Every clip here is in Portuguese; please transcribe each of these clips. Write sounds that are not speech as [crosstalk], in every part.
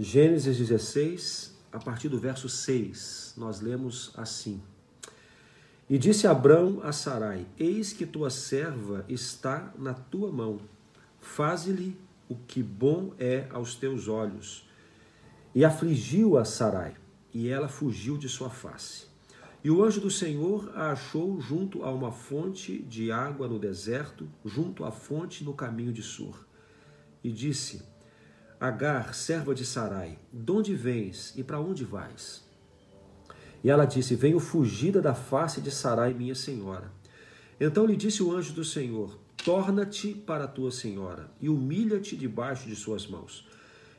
Gênesis 16, a partir do verso 6, nós lemos assim: E disse Abrão a Sarai: Eis que tua serva está na tua mão, faze-lhe o que bom é aos teus olhos. E afligiu a Sarai, e ela fugiu de sua face. E o anjo do Senhor a achou junto a uma fonte de água no deserto, junto à fonte no caminho de Sur. E disse: Agar, serva de Sarai, de onde vens e para onde vais? E ela disse: Venho fugida da face de Sarai, minha senhora. Então lhe disse o anjo do Senhor: Torna-te para tua senhora e humilha-te debaixo de suas mãos.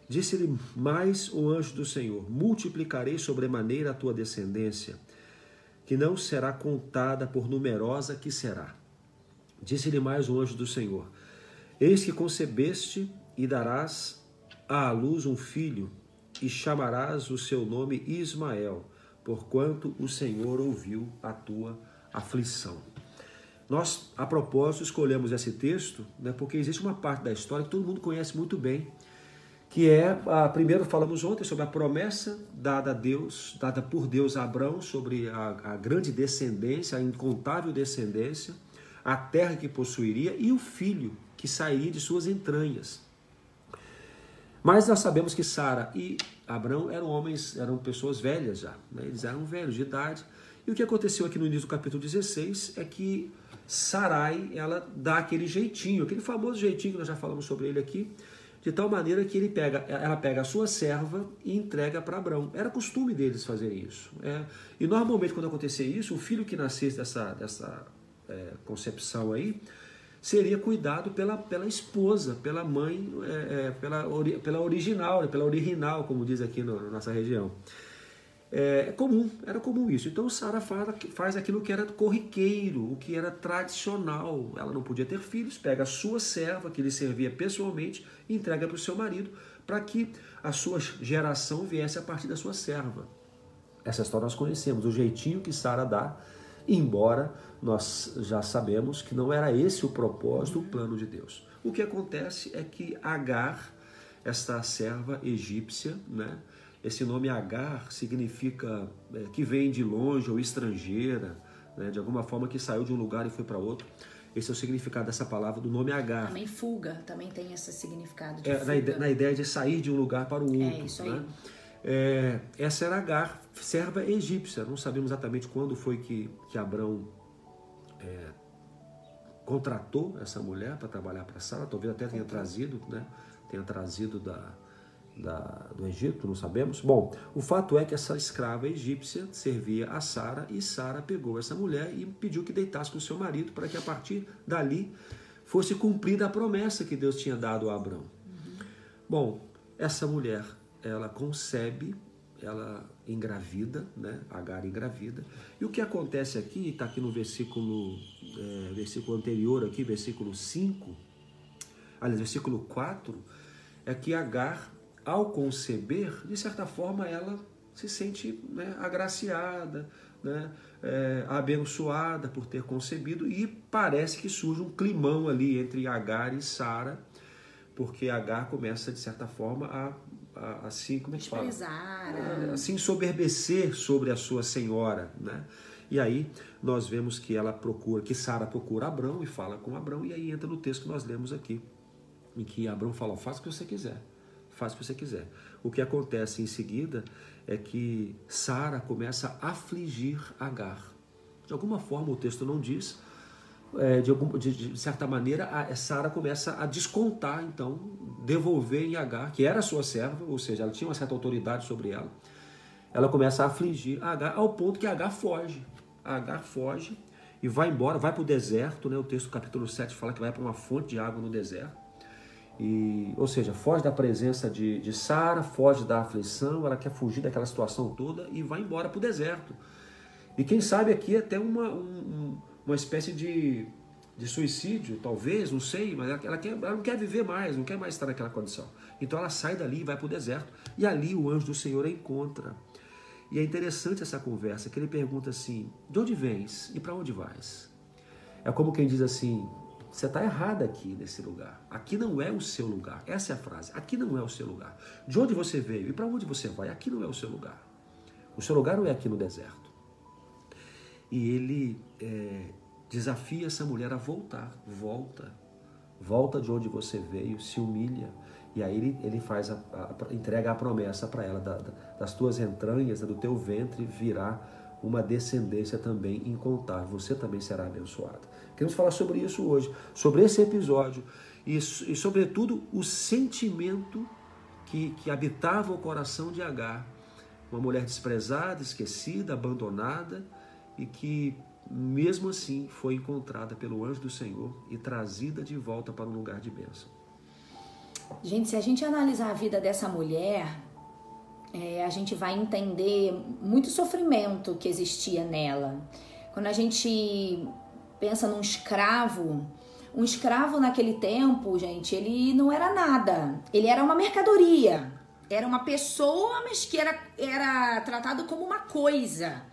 Disse-lhe mais o anjo do Senhor: Multiplicarei sobremaneira a tua descendência que não será contada por numerosa que será. Disse-lhe mais o anjo do Senhor: Eis que concebeste e darás à luz um filho, e chamarás o seu nome Ismael, porquanto o Senhor ouviu a tua aflição. Nós, a propósito, escolhemos esse texto né, porque existe uma parte da história que todo mundo conhece muito bem, que é, a, primeiro falamos ontem sobre a promessa dada a Deus, dada por Deus a Abraão sobre a, a grande descendência, a incontável descendência, a terra que possuiria e o filho que sairia de suas entranhas. Mas nós sabemos que Sara e Abraão eram homens, eram pessoas velhas já, né? eles eram velhos de idade. E o que aconteceu aqui no início do capítulo 16 é que Sarai, ela dá aquele jeitinho, aquele famoso jeitinho que nós já falamos sobre ele aqui, de tal maneira que ele pega, ela pega a sua serva e entrega para Abraão. Era costume deles fazerem isso. É, e normalmente, quando acontecia isso, o filho que nascesse dessa, dessa é, concepção aí seria cuidado pela, pela esposa, pela mãe, é, é pela, pela original, pela original, como diz aqui no, na nossa região. É, é comum, era comum isso. Então Sara faz, faz aquilo que era corriqueiro, o que era tradicional. Ela não podia ter filhos, pega a sua serva, que lhe servia pessoalmente, e entrega para o seu marido, para que a sua geração viesse a partir da sua serva. Essa história nós conhecemos, o jeitinho que Sara dá, embora nós já sabemos que não era esse o propósito, o plano de Deus. O que acontece é que Agar, esta serva egípcia, né, esse nome Agar significa é, que vem de longe ou estrangeira, né, de alguma forma que saiu de um lugar e foi para outro. Esse é o significado dessa palavra, do nome Agar. Também fuga, também tem esse significado de é. Na, ideia, na ideia de sair de um lugar para o outro. É, isso aí. Né? É, essa era Agar, serva egípcia. Não sabemos exatamente quando foi que, que Abraão é, contratou essa mulher para trabalhar para Sara. Talvez até tenha trazido, né? Tenha trazido da, da, do Egito, não sabemos. Bom, o fato é que essa escrava egípcia servia a Sara e Sara pegou essa mulher e pediu que deitasse com seu marido para que a partir dali fosse cumprida a promessa que Deus tinha dado a Abraão. Uhum. Bom, essa mulher, ela concebe, ela engravida, né? Agar engravida. E o que acontece aqui, está aqui no versículo, é, versículo anterior aqui, versículo 5, aliás, versículo 4, é que Agar ao conceber, de certa forma, ela se sente né, agraciada, né, é, abençoada por ter concebido e parece que surge um climão ali entre Agar e Sara, porque Agar começa, de certa forma, a, a assim, como é que fala? É, assim, soberbecer sobre a sua senhora, né? E aí nós vemos que ela procura, que Sara procura Abrão e fala com Abrão, e aí entra no texto que nós lemos aqui, em que Abrão fala, faça o que você quiser faz o que você quiser. O que acontece em seguida é que Sara começa a afligir Agar. De alguma forma, o texto não diz, é, de, algum, de, de, certa maneira, a Sara começa a descontar, então, devolver em Agar, que era sua serva, ou seja, ela tinha uma certa autoridade sobre ela. Ela começa a afligir Agar ao ponto que Agar foge. Agar foge e vai embora, vai para o deserto, né? o texto do capítulo 7 fala que vai para uma fonte de água no deserto. E, ou seja, foge da presença de, de Sara, foge da aflição, ela quer fugir daquela situação toda e vai embora para o deserto. E quem sabe aqui até uma, um, uma espécie de, de suicídio, talvez, não sei, mas ela, ela, quer, ela não quer viver mais, não quer mais estar naquela condição. Então ela sai dali e vai para o deserto. E ali o anjo do Senhor a encontra. E é interessante essa conversa, que ele pergunta assim: de onde vens e para onde vais? É como quem diz assim: você está errada aqui nesse lugar. Aqui não é o seu lugar. Essa é a frase. Aqui não é o seu lugar. De onde você veio e para onde você vai, aqui não é o seu lugar. O seu lugar não é aqui no deserto. E ele é, desafia essa mulher a voltar. Volta. Volta de onde você veio, se humilha. E aí ele, ele faz a, a, entrega a promessa para ela, da, da, das tuas entranhas, do teu ventre virá uma descendência também incontável. Você também será abençoada. Queremos falar sobre isso hoje, sobre esse episódio e, e sobretudo, o sentimento que, que habitava o coração de Agar. Uma mulher desprezada, esquecida, abandonada e que, mesmo assim, foi encontrada pelo anjo do Senhor e trazida de volta para um lugar de bênção. Gente, se a gente analisar a vida dessa mulher, é, a gente vai entender muito sofrimento que existia nela. Quando a gente pensa num escravo, um escravo naquele tempo, gente, ele não era nada. Ele era uma mercadoria. Era uma pessoa, mas que era, era tratado como uma coisa.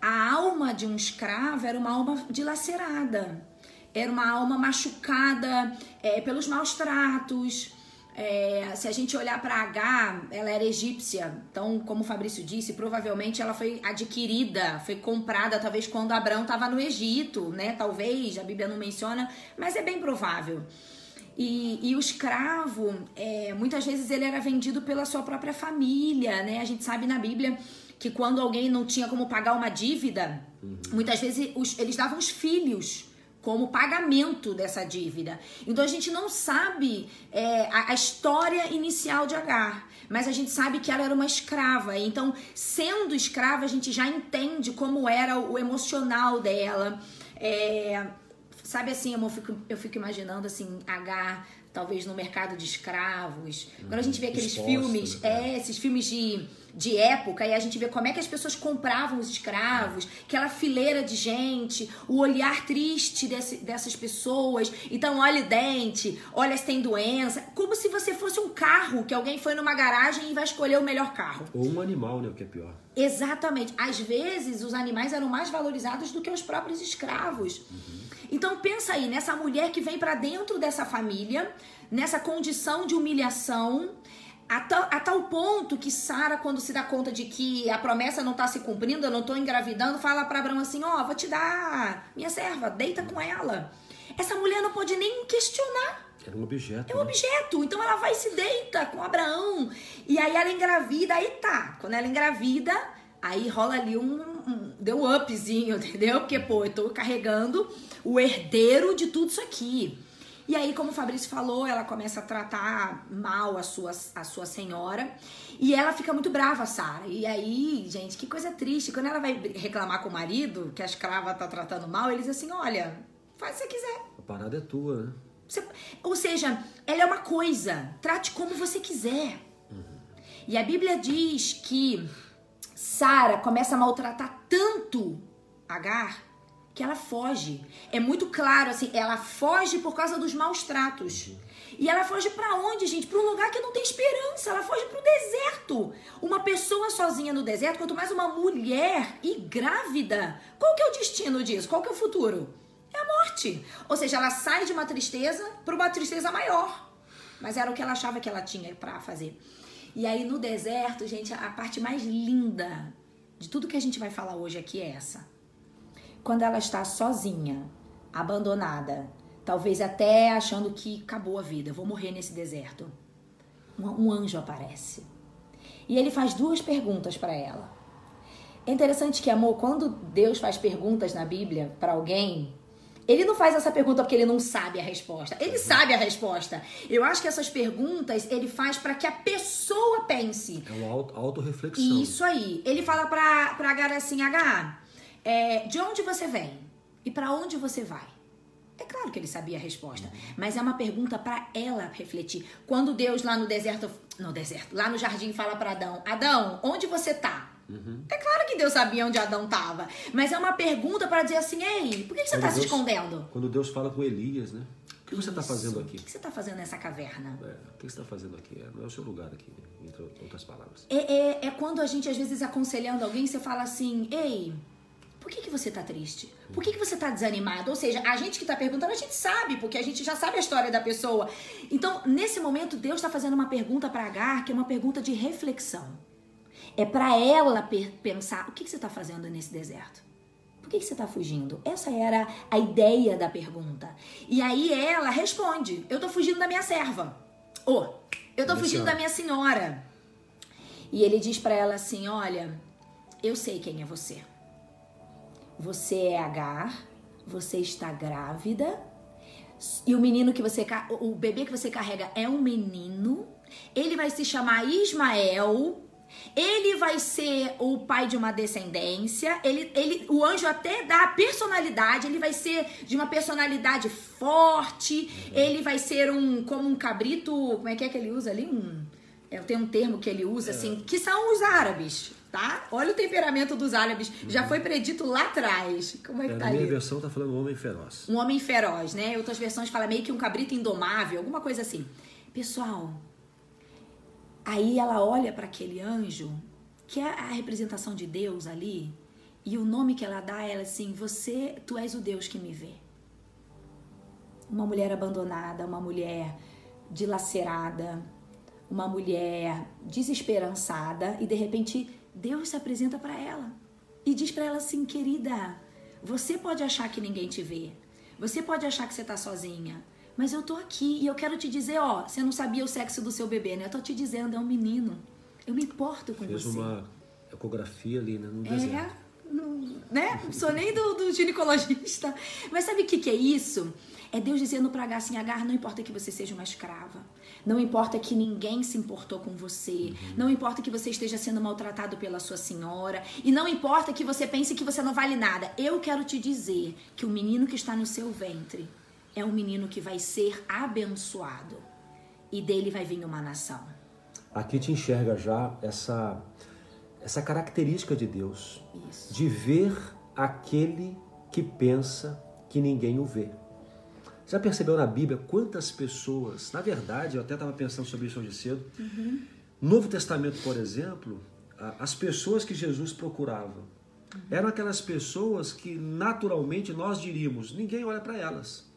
A alma de um escravo era uma alma dilacerada. Era uma alma machucada é, pelos maus tratos, é, se a gente olhar para H, ela era egípcia. Então, como o Fabrício disse, provavelmente ela foi adquirida, foi comprada, talvez quando Abraão estava no Egito, né? Talvez, a Bíblia não menciona, mas é bem provável. E, e o escravo, é, muitas vezes ele era vendido pela sua própria família, né? A gente sabe na Bíblia que quando alguém não tinha como pagar uma dívida, uhum. muitas vezes os, eles davam os filhos como pagamento dessa dívida. Então a gente não sabe é, a, a, história inicial de Agar, mas a gente sabe que ela era uma escrava. Então, sendo escrava, a gente já entende como era o emocional dela. É, sabe assim, eu fico, eu fico imaginando assim, Agar talvez no mercado de escravos. Quando a gente vê aqueles Exposto, filmes, né? é, esses filmes de de época e a gente vê como é que as pessoas compravam os escravos, aquela fileira de gente, o olhar triste desse, dessas pessoas. Então, olha o dente, olha se tem doença, como se você fosse um carro que alguém foi numa garagem e vai escolher o melhor carro. Ou um animal, né, o que é pior. Exatamente. Às vezes os animais eram mais valorizados do que os próprios escravos. Uhum. Então pensa aí nessa mulher que vem para dentro dessa família, nessa condição de humilhação, a tal, a tal ponto que Sara, quando se dá conta de que a promessa não está se cumprindo, eu não estou engravidando, fala para Abraão assim: Ó, oh, vou te dar minha serva, deita com ela. Essa mulher não pode nem questionar. Era um objeto. É um né? objeto. Então ela vai e se deita com Abraão. E aí ela engravida, aí tá. Quando ela engravida, aí rola ali um. um deu um upzinho, [laughs] entendeu? Porque, pô, eu tô carregando o herdeiro de tudo isso aqui. E aí, como o Fabrício falou, ela começa a tratar mal a sua, a sua senhora. E ela fica muito brava, Sara. E aí, gente, que coisa triste. Quando ela vai reclamar com o marido, que a escrava tá tratando mal, ele diz assim: olha, faz o que você quiser. A parada é tua, né? Você, ou seja, ela é uma coisa. Trate como você quiser. Uhum. E a Bíblia diz que Sara começa a maltratar tanto Agar que ela foge. É muito claro, assim, ela foge por causa dos maus tratos. E ela foge para onde, gente? Para um lugar que não tem esperança. Ela foge para o deserto. Uma pessoa sozinha no deserto, quanto mais uma mulher e grávida. Qual que é o destino disso? Qual que é o futuro? É a morte. Ou seja, ela sai de uma tristeza para uma tristeza maior. Mas era o que ela achava que ela tinha para fazer. E aí no deserto, gente, a parte mais linda de tudo que a gente vai falar hoje aqui é essa quando ela está sozinha, abandonada, talvez até achando que acabou a vida, vou morrer nesse deserto. Um, anjo aparece. E ele faz duas perguntas para ela. É interessante que, amor, quando Deus faz perguntas na Bíblia para alguém, ele não faz essa pergunta porque ele não sabe a resposta. Ele uhum. sabe a resposta. Eu acho que essas perguntas ele faz para que a pessoa pense. É uma autorreflexão. Isso aí. Ele fala para pra Agar assim, Agar, é, de onde você vem e para onde você vai? É claro que ele sabia a resposta, mas é uma pergunta para ela refletir. Quando Deus lá no deserto, no deserto, lá no jardim fala para Adão: Adão, onde você tá? Uhum. É claro que Deus sabia onde Adão estava, mas é uma pergunta para dizer assim: Ei, por que, que você está se escondendo? Quando Deus fala com Elias, né? O que você está fazendo aqui? O que você está fazendo nessa caverna? É, o que você está fazendo aqui? É, não é o seu lugar aqui, entre outras palavras. É, é, é quando a gente, às vezes, aconselhando alguém, você fala assim: Ei, Por que, que você tá triste? Por que, que você tá desanimado? Ou seja, a gente que tá perguntando, a gente sabe, porque a gente já sabe a história da pessoa. Então, nesse momento, Deus está fazendo uma pergunta para Agar, que é uma pergunta de reflexão. É para ela pensar: o que, que você está fazendo nesse deserto? Por que, que você está fugindo? Essa era a ideia da pergunta. E aí ela responde: Eu tô fugindo da minha serva. Ou, oh, eu tô fugindo da minha senhora. E ele diz para ela assim: Olha, eu sei quem é você. Você é Agar, você está grávida. E o menino que você o bebê que você carrega é um menino. Ele vai se chamar Ismael ele vai ser o pai de uma descendência. Ele, ele, o anjo até dá a personalidade. Ele vai ser de uma personalidade forte. Ele vai ser um como um cabrito. Como é que é que ele usa ali? Um, é, tem um termo que ele usa é. assim, que são os árabes, tá? Olha o temperamento dos árabes. Uhum. Já foi predito lá atrás. Como é que é, tá Na minha ali? versão tá falando um homem feroz. Um homem feroz, né? Outras versões falam meio que um cabrito indomável, alguma coisa assim. Pessoal, Aí ela olha para aquele anjo, que é a representação de Deus ali, e o nome que ela dá é assim: Você, tu és o Deus que me vê. Uma mulher abandonada, uma mulher dilacerada, uma mulher desesperançada, e de repente Deus se apresenta para ela e diz para ela assim: Querida, você pode achar que ninguém te vê, você pode achar que você está sozinha, mas eu tô aqui e eu quero te dizer, ó, você não sabia o sexo do seu bebê, né? Eu tô te dizendo, é um menino. Eu me importo com Fez você. Fez uma ecografia ali, né? No é, deserto. né? Não sou nem do, do ginecologista. Mas sabe o que, que é isso? É Deus dizendo para Agar assim, Agar, não importa que você seja uma escrava. Não importa que ninguém se importou com você. Uhum. Não importa que você esteja sendo maltratado pela sua senhora. E não importa que você pense que você não vale nada. Eu quero te dizer que o menino que está no seu ventre é um menino que vai ser abençoado e dele vai vir uma nação. Aqui te enxerga já essa essa característica de Deus, Isso. de ver aquele que pensa que ninguém o vê. Já percebeu na Bíblia quantas pessoas, na verdade, eu até estava pensando sobre isso hoje cedo, uhum. Novo Testamento, por exemplo, as pessoas que Jesus procurava uhum. eram aquelas pessoas que naturalmente nós diríamos, ninguém olha para elas.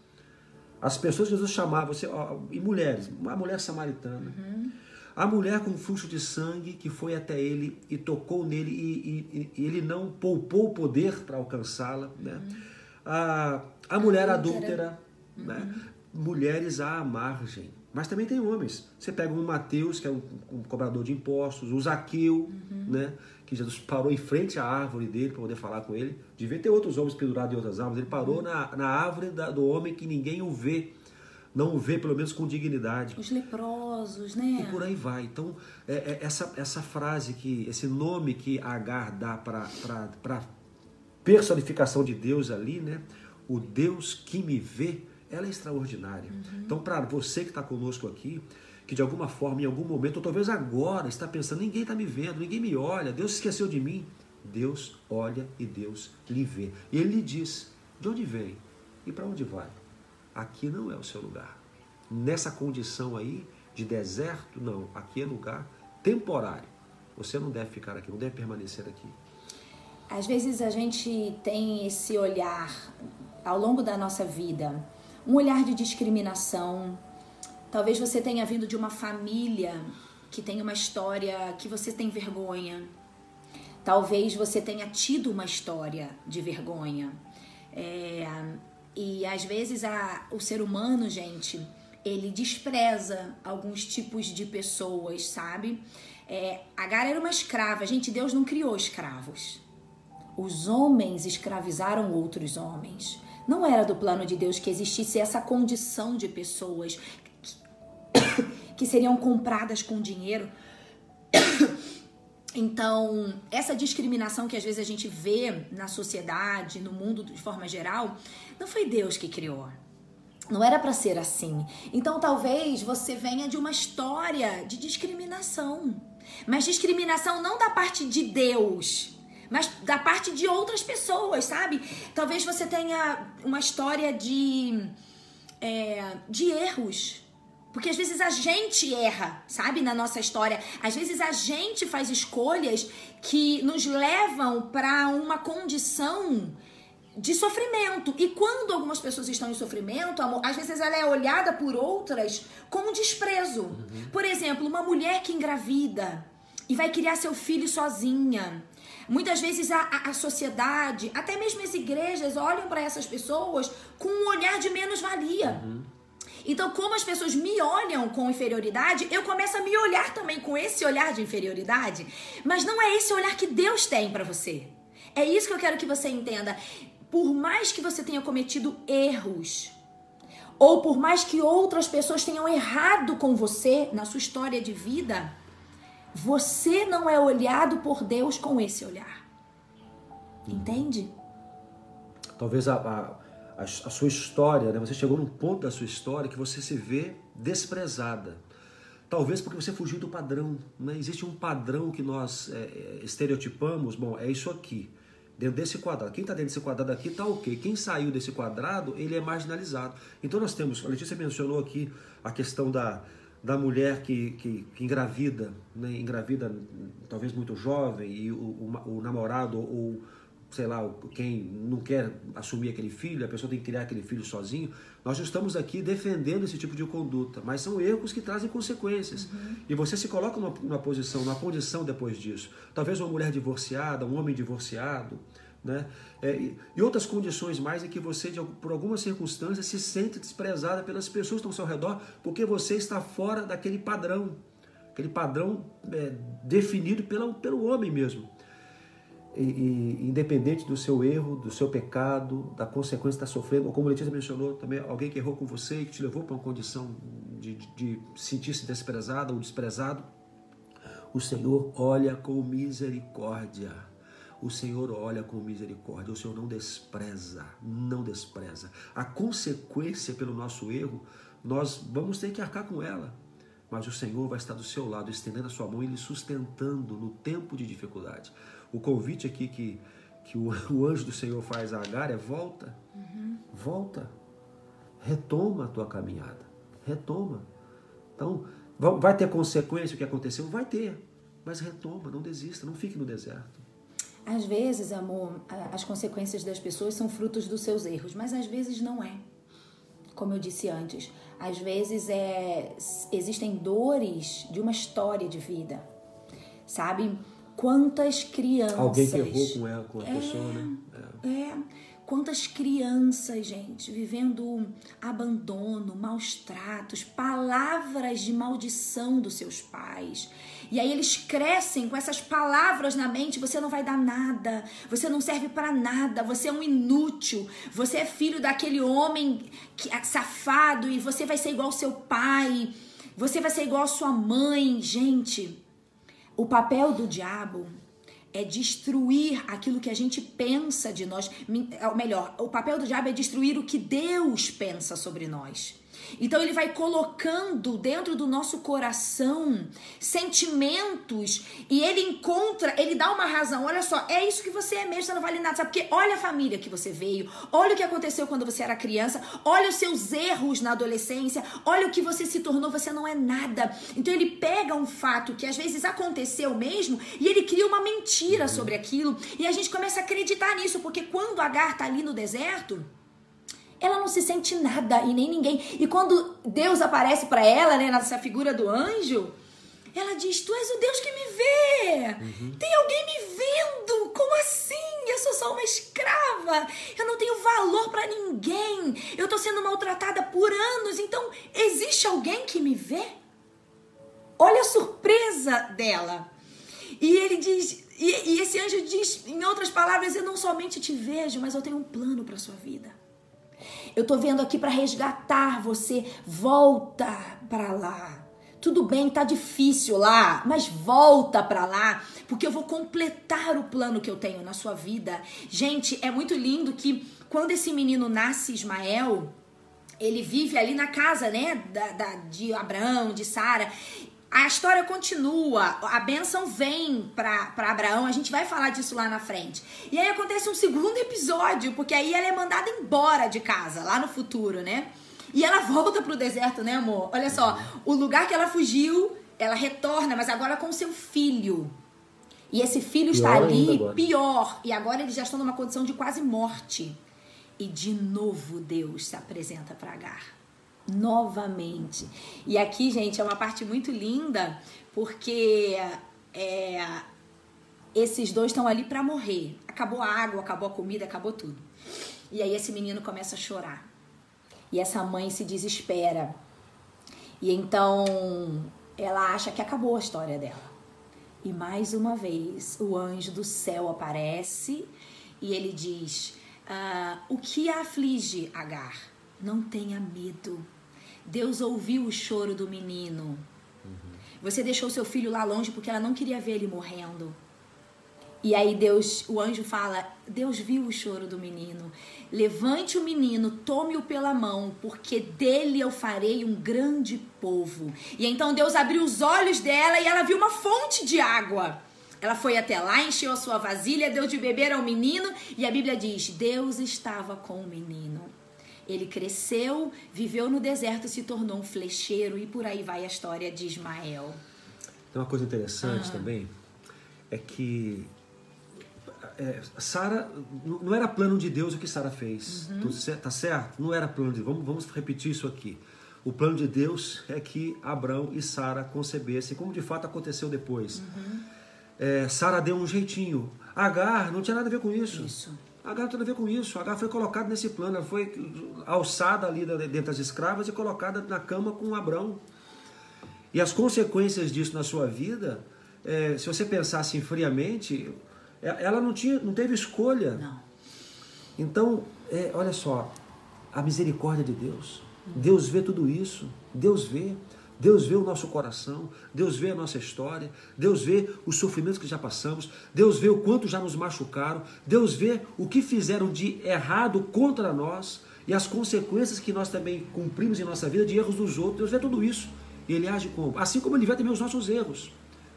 As pessoas que Jesus chamava, você, ó, e mulheres, uma mulher samaritana, uhum. a mulher com fluxo de sangue que foi até ele e tocou nele e, e, e ele não poupou o poder para alcançá-la. Né? Uhum. A, a mulher adúltera, uhum. né? mulheres à margem. Mas também tem homens. Você pega um Mateus, que é um, um cobrador de impostos, o Zaqueu, uhum. né? que Jesus parou em frente à árvore dele para poder falar com ele. Devia ter outros homens pendurados em outras árvores. Ele parou uhum. na, na árvore da, do homem que ninguém o vê. Não o vê, pelo menos com dignidade. Os leprosos, né? E por aí vai. Então, é, é essa, essa frase, que esse nome que Agar dá para a personificação de Deus ali, né? O Deus que me vê, ela é extraordinária. Uhum. Então, para você que está conosco aqui, que de alguma forma, em algum momento, ou talvez agora, está pensando: ninguém está me vendo, ninguém me olha, Deus esqueceu de mim. Deus olha e Deus lhe vê. E ele lhe diz: de onde vem e para onde vai? Aqui não é o seu lugar. Nessa condição aí de deserto, não. Aqui é lugar temporário. Você não deve ficar aqui, não deve permanecer aqui. Às vezes a gente tem esse olhar ao longo da nossa vida, um olhar de discriminação, Talvez você tenha vindo de uma família que tem uma história que você tem vergonha. Talvez você tenha tido uma história de vergonha. É, e às vezes a, o ser humano, gente, ele despreza alguns tipos de pessoas, sabe? É, Agar era uma escrava. Gente, Deus não criou escravos. Os homens escravizaram outros homens. Não era do plano de Deus que existisse essa condição de pessoas que [coughs] seriam compradas com dinheiro. [coughs] Então, essa discriminação que às vezes a gente vê na sociedade, no mundo de forma geral, não foi Deus que criou. Não era para ser assim. Então, talvez você venha de uma história de discriminação. Mas discriminação não da parte de Deus, mas da parte de outras pessoas, sabe? Talvez você tenha uma história de, é, de erros Porque às vezes a gente erra, sabe, na nossa história. Às vezes a gente faz escolhas que nos levam para uma condição de sofrimento. E quando algumas pessoas estão em sofrimento, amor, às vezes ela é olhada por outras com desprezo. Uhum. Por exemplo, uma mulher que engravida e vai criar seu filho sozinha. Muitas vezes a, a, a sociedade, até mesmo as igrejas, olham para essas pessoas com um olhar de menos-valia. Uhum. Então, como as pessoas me olham com inferioridade, eu começo a me olhar também com esse olhar de inferioridade. Mas não é esse olhar que Deus tem para você. É isso que eu quero que você entenda. Por mais que você tenha cometido erros, ou por mais que outras pessoas tenham errado com você na sua história de vida, você não é olhado por Deus com esse olhar. Entende? Talvez a, a a, sua história, né? você chegou num ponto da sua história que você se vê desprezada. Talvez porque você fugiu do padrão. Né? Existe um padrão que nós é, é, estereotipamos, bom, é isso aqui. Dentro desse quadrado. Quem está dentro desse quadrado aqui está ok. Quem saiu desse quadrado, ele é marginalizado. Então nós temos, a Letícia mencionou aqui a questão da, da mulher que, que, que engravida, né? engravida talvez muito jovem, e o, o, o namorado ou sei lá, quem não quer assumir aquele filho, a pessoa tem que criar aquele filho sozinho. Nós estamos aqui defendendo esse tipo de conduta, mas são erros que trazem consequências. Uhum. E você se coloca numa, numa posição, numa condição depois disso. Talvez uma mulher divorciada, um homem divorciado, né? É, e outras condições mais em que você, por alguma circunstância, se sente desprezada pelas pessoas que estão ao seu redor, porque você está fora daquele padrão, aquele padrão é, definido pela, pelo homem mesmo e, e, independente do seu erro, do seu pecado, da consequência que está sofrendo, ou como a Letícia mencionou, também alguém que errou com você e que te levou para uma condição de, de, de sentir-se desprezado ou desprezado, o Senhor olha com misericórdia. O Senhor olha com misericórdia, o Senhor não despreza, não despreza. A consequência pelo nosso erro, nós vamos ter que arcar com ela mas o Senhor vai estar do seu lado, estendendo a sua mão e lhe sustentando no tempo de dificuldade. O convite aqui que, que o, [laughs] o anjo do Senhor faz a Agar é volta, uhum. volta, retoma a tua caminhada, retoma. Então, vai ter consequência o que aconteceu? Vai ter, mas retoma, não desista, não fique no deserto. Às vezes, amor, as consequências das pessoas são frutos dos seus erros, mas às vezes não é. Como eu disse antes, às vezes é, existem dores de uma história de vida, sabe? Quantas crianças. Alguém que errou com ela, com a é, pessoa, né? É. é. Quantas crianças, gente, vivendo abandono, maus tratos, palavras de maldição dos seus pais. E aí eles crescem com essas palavras na mente: você não vai dar nada, você não serve para nada, você é um inútil, você é filho daquele homem é safado e você vai ser igual ao seu pai, você vai ser igual à sua mãe. Gente, o papel do diabo é destruir aquilo que a gente pensa de nós. Ou melhor, o papel do diabo é destruir o que Deus pensa sobre nós. Então ele vai colocando dentro do nosso coração sentimentos e ele encontra, ele dá uma razão. Olha só, é isso que você é mesmo, você não vale nada. Sabe porque olha a família que você veio, olha o que aconteceu quando você era criança, olha os seus erros na adolescência, olha o que você se tornou, você não é nada. Então ele pega um fato que às vezes aconteceu mesmo e ele cria uma mentira sobre aquilo e a gente começa a acreditar nisso, porque quando Agar tá ali no deserto, ela não se sente nada e nem ninguém. E quando Deus aparece para ela, né, nessa figura do anjo, ela diz: Tu és o Deus que me vê. Uhum. Tem alguém me vendo? Como assim? Eu sou só uma escrava. Eu não tenho valor para ninguém. Eu tô sendo maltratada por anos. Então, existe alguém que me vê? Olha a surpresa dela. E ele diz, e, e esse anjo diz, em outras palavras, eu não somente te vejo, mas eu tenho um plano para sua vida. Eu tô vendo aqui para resgatar você. Volta para lá. Tudo bem, tá difícil lá, mas volta para lá, porque eu vou completar o plano que eu tenho na sua vida. Gente, é muito lindo que quando esse menino nasce, Ismael, ele vive ali na casa, né, da, da de Abraão, de Sara, a história continua, a bênção vem para Abraão, a gente vai falar disso lá na frente. E aí acontece um segundo [laughs] episódio, porque aí ela é mandada embora de casa, lá no futuro, né? E ela volta pro deserto, né, amor? Olha só, o lugar que ela fugiu, ela retorna, mas agora com seu filho. E esse filho está Pior ali, pior. E agora eles já estão numa condição de quase morte. E de novo Deus se apresenta para Agar. Novamente. E aqui, gente, é uma parte muito linda, porque é, esses dois estão ali para morrer. Acabou a água, acabou a comida, acabou tudo. E aí esse menino começa a chorar. E essa mãe se desespera. E então ela acha que acabou a história dela. E mais uma vez o anjo do céu aparece e ele diz: ah, O que a aflige, Agar? Não tenha medo. Deus ouviu o choro do menino. Você deixou seu filho lá longe porque ela não queria ver ele morrendo. E aí Deus, o anjo fala: Deus viu o choro do menino. Levante o menino, tome-o pela mão, porque dele eu farei um grande povo. E então Deus abriu os olhos dela e ela viu uma fonte de água. Ela foi até lá, encheu a sua vasilha, deu de beber ao menino, e a Bíblia diz: Deus estava com o menino. Ele cresceu, viveu no deserto, se tornou um flecheiro, e por aí vai a história de Ismael. Tem uma coisa interessante Ah. também, é que é, Sara, não era plano de Deus o que Sara fez. Uhum. Tudo tá certo? Não era plano de Deus. Vamos, vamos repetir isso aqui. O plano de Deus é que Abraão e Sara concebessem, como de fato aconteceu depois. Uhum. É, Sara deu um jeitinho. Agar não tinha nada a ver com isso. Isso. Agar não tem a ver com isso. Agar foi colocada nesse plano. Ela foi alçada ali dentro das escravas e colocada na cama com Abraão. E as consequências disso na sua vida, é, se você pensasse friamente, é- ela não, tinha, não teve escolha. Não. Então, é, olha só, a misericórdia de Deus. Deus vê tudo isso. Deus vê. Deus vê o nosso coração. Deus vê a nossa história. Deus vê os sofrimentos que já passamos. Deus vê o quanto já nos machucaram. Deus vê o que fizeram de errado contra nós e as consequências que nós também cumprimos em nossa vida de erros dos outros. Deus vê tudo isso. E Ele age como? Assim como Ele vê também os nossos erros.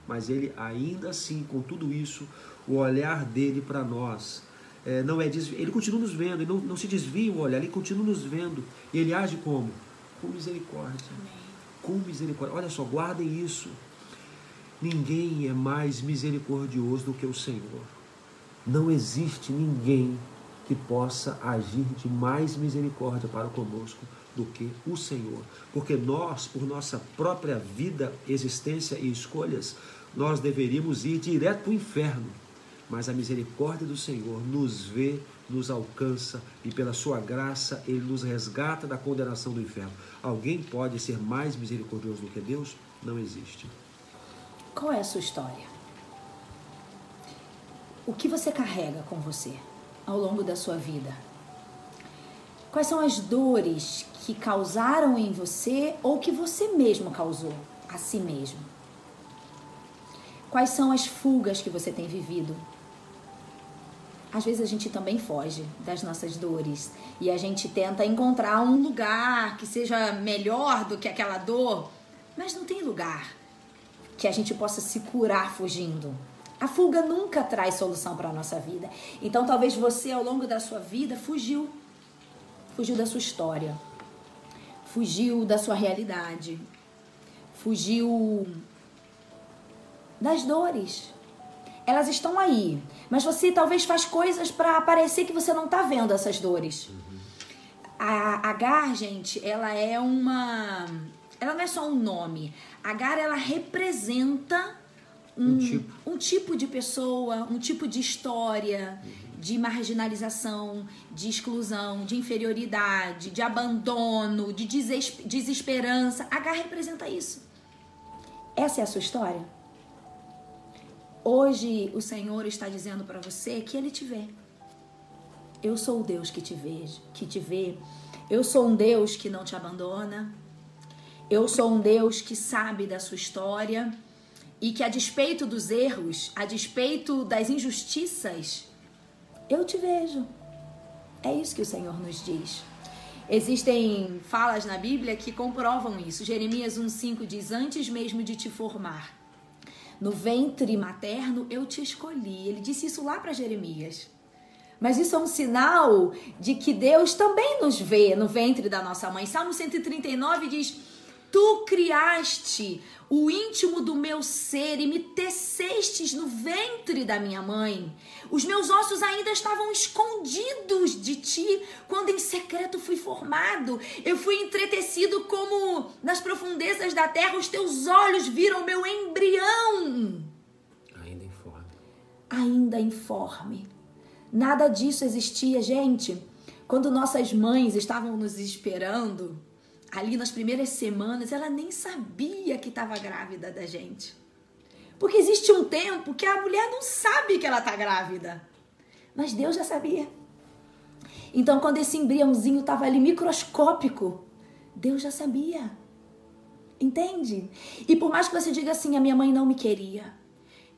Mas Ele, ainda assim, com tudo isso, o olhar dele para nós é, não é desvi... ele continua nos vendo, ele não, não se desvia o olhar, ele continua nos vendo. E ele age como? Com misericórdia. Com misericórdia. Olha só, guardem isso. Ninguém é mais misericordioso do que o Senhor. Não existe ninguém que possa agir de mais misericórdia para conosco do que o Senhor. Porque nós, por nossa própria vida, existência e escolhas, nós deveríamos ir direto para o inferno. Mas a misericórdia do Senhor nos vê, nos alcança e pela sua graça ele nos resgata da condenação do inferno. Alguém pode ser mais misericordioso do que Deus? Não existe. Qual é a sua história? O que você carrega com você ao longo da sua vida? Quais são as dores que causaram em você ou que você mesmo causou a si mesmo? Quais são as fugas que você tem vivido? Às vezes a gente também foge das nossas dores e a gente tenta encontrar um lugar que seja melhor do que aquela dor, mas não tem lugar que a gente possa se curar fugindo. A fuga nunca traz solução para a nossa vida. Então talvez você ao longo da sua vida fugiu. Fugiu da sua história. Fugiu da sua realidade. Fugiu das dores. Elas estão aí, mas você talvez faz coisas para parecer que você não tá vendo essas dores. A Agar, gente, ela é uma. Ela não é só um nome. Agar, ela representa um, Um tipo. um tipo de pessoa, um tipo de história, de marginalização, de exclusão, de inferioridade, de abandono, de deses- desesperança. Agar representa isso. Essa é a sua história? Hoje o Senhor está dizendo para você que ele te vê. Eu sou o Deus que te vejo, que te vê. Eu sou um Deus que não te abandona. Eu sou um Deus que sabe da sua história e que a despeito dos erros, a despeito das injustiças, eu te vejo. É isso que o Senhor nos diz. Existem falas na Bíblia que comprovam isso. Jeremias 1:5 diz: "Antes mesmo de te formar, no ventre materno eu te escolhi". Ele disse isso lá para Jeremias. Mas isso é um sinal de que Deus também nos vê no ventre da nossa mãe. Salmo 139 diz: Tu criaste o íntimo do meu ser e me tecestes no ventre da minha mãe. Os meus ossos ainda estavam escondidos de ti quando em secreto fui formado. Eu fui entretecido como nas profundezas da terra, os teus olhos viram meu embrião. Ainda informe. Ainda informe. Nada disso existia, gente. Quando nossas mães estavam nos esperando, ali nas primeiras semanas, ela nem sabia que estava grávida da gente. Porque existe um tempo que a mulher não sabe que ela está grávida. Mas Deus já sabia. Então, quando esse embriãozinho estava ali microscópico, Deus já sabia. Entende? E por mais que você diga assim, a minha mãe não me queria.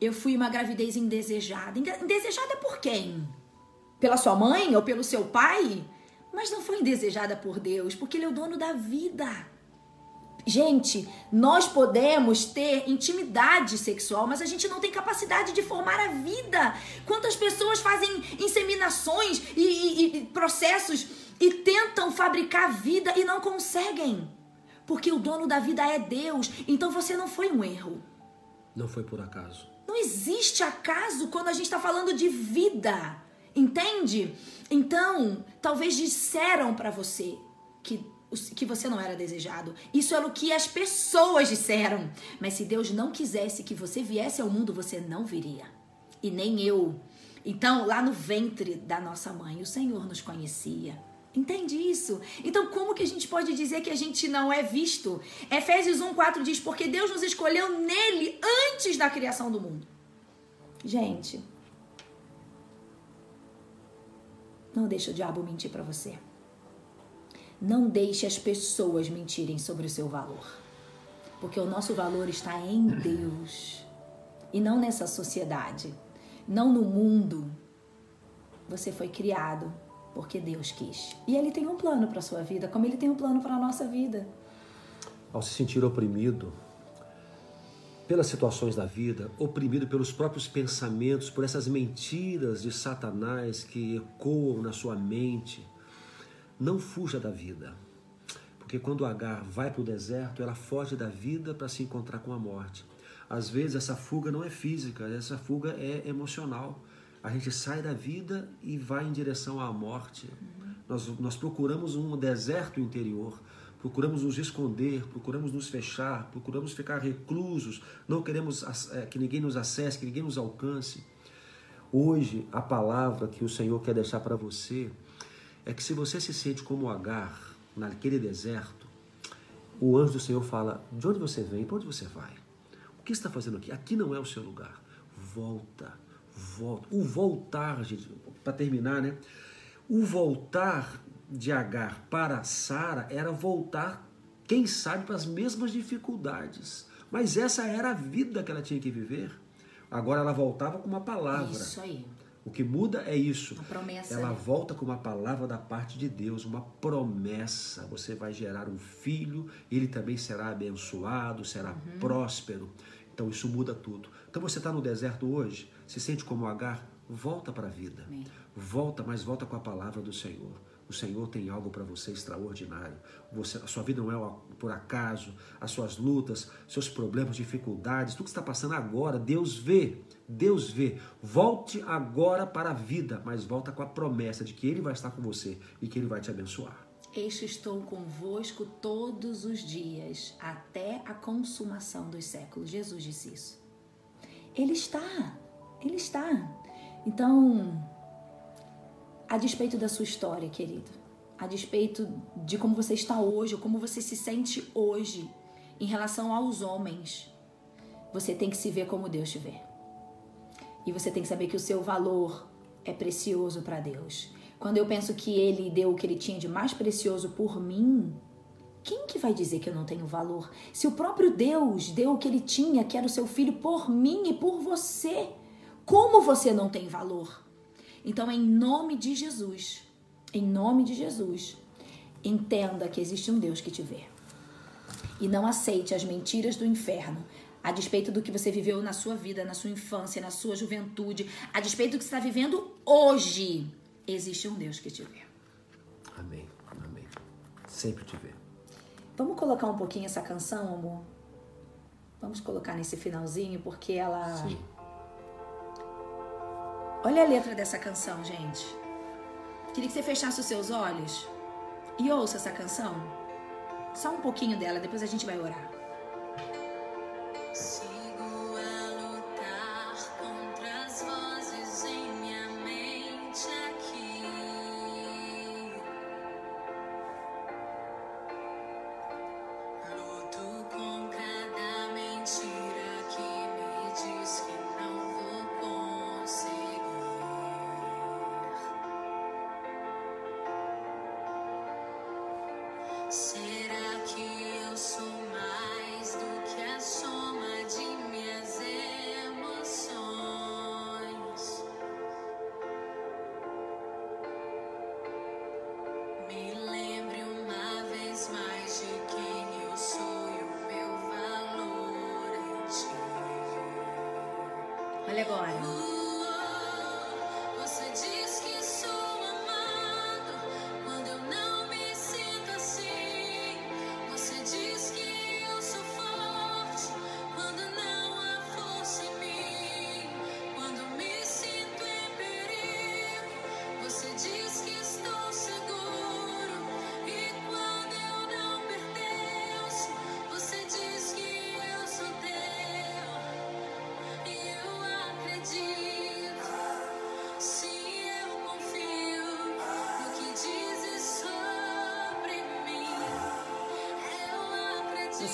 Eu fui uma gravidez indesejada. Indesejada por quem? Pela sua mãe ou pelo seu pai? Mas não foi indesejada por Deus, porque Ele é o dono da vida. Gente, nós podemos ter intimidade sexual, mas a gente não tem capacidade de formar a vida. Quantas pessoas fazem inseminações e, e, e processos e tentam fabricar vida e não conseguem? Porque o dono da vida é Deus. Então você não foi um erro. Não foi por acaso. Não existe acaso quando a gente está falando de vida. Entende? Então, talvez disseram para você que que você não era desejado. Isso era o que as pessoas disseram. Mas se Deus não quisesse que você viesse ao mundo, você não viria. E nem eu. Então, lá no ventre da nossa mãe, o Senhor nos conhecia. Entende isso? Então, como que a gente pode dizer que a gente não é visto? Efésios 1:4 diz: "Porque Deus nos escolheu nele antes da criação do mundo". Gente, Não deixe o diabo mentir para você. Não deixe as pessoas mentirem sobre o seu valor. Porque o nosso valor está em Deus e não nessa sociedade, não no mundo. Você foi criado porque Deus quis. E ele tem um plano para sua vida, como ele tem um plano para a nossa vida. Ao se sentir oprimido, pelas situações da vida, oprimido pelos próprios pensamentos, por essas mentiras de Satanás que ecoam na sua mente, não fuja da vida. Porque quando Agar vai para o deserto, ela foge da vida para se encontrar com a morte. Às vezes essa fuga não é física, essa fuga é emocional. A gente sai da vida e vai em direção à morte. Nós, nós procuramos um deserto interior procuramos nos esconder, procuramos nos fechar, procuramos ficar reclusos, não queremos é, que ninguém nos acesse, que ninguém nos alcance. Hoje, a palavra que o Senhor quer deixar para você é que se você se sente como Agar naquele deserto, o anjo do Senhor fala: De onde você vem? Para onde você vai? O que está fazendo aqui? Aqui não é o seu lugar. Volta, volta. O voltar, gente, para terminar, né? O voltar de Agar para Sara era voltar, quem sabe, para as mesmas dificuldades. Mas essa era a vida que ela tinha que viver. Agora ela voltava com uma palavra. Isso aí. O que muda é isso. Uma promessa. Ela volta com uma palavra da parte de Deus, uma promessa. Você vai gerar um filho, ele também será abençoado, será uhum. próspero. Então isso muda tudo. Então você está no deserto hoje, se sente como Agar, volta para a vida. Amém. Volta, mas volta com a palavra do Senhor. O Senhor tem algo para você extraordinário. Você, a sua vida não é por acaso, as suas lutas, seus problemas, dificuldades, tudo que está passando agora, Deus vê. Deus vê. Volte agora para a vida, mas volta com a promessa de que Ele vai estar com você e que Ele vai te abençoar. Este estou convosco todos os dias, até a consumação dos séculos. Jesus disse isso. Ele está. Ele está. Então, a despeito da sua história, querido, a despeito de como você está hoje, ou como você se sente hoje em relação aos homens, você tem que se ver como Deus te vê. E você tem que saber que o seu valor é precioso para Deus. Quando eu penso que ele deu o que ele tinha de mais precioso por mim, quem que vai dizer que eu não tenho valor? Se o próprio Deus deu o que ele tinha, que era o seu filho, por mim e por você, como você não tem valor? Então, em nome de Jesus, em nome de Jesus, entenda que existe um Deus que te vê. E não aceite as mentiras do inferno, a despeito do que você viveu na sua vida, na sua infância, na sua juventude, a despeito do que está vivendo hoje, existe um Deus que te vê. Amém, amém. Sempre te vê. Vamos colocar um pouquinho essa canção, amor? Vamos colocar nesse finalzinho, porque ela. Sim Olha a letra dessa canção, gente. Queria que você fechasse os seus olhos e ouça essa canção. Só um pouquinho dela, depois a gente vai orar. Sim.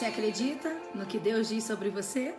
Você acredita no que Deus diz sobre você?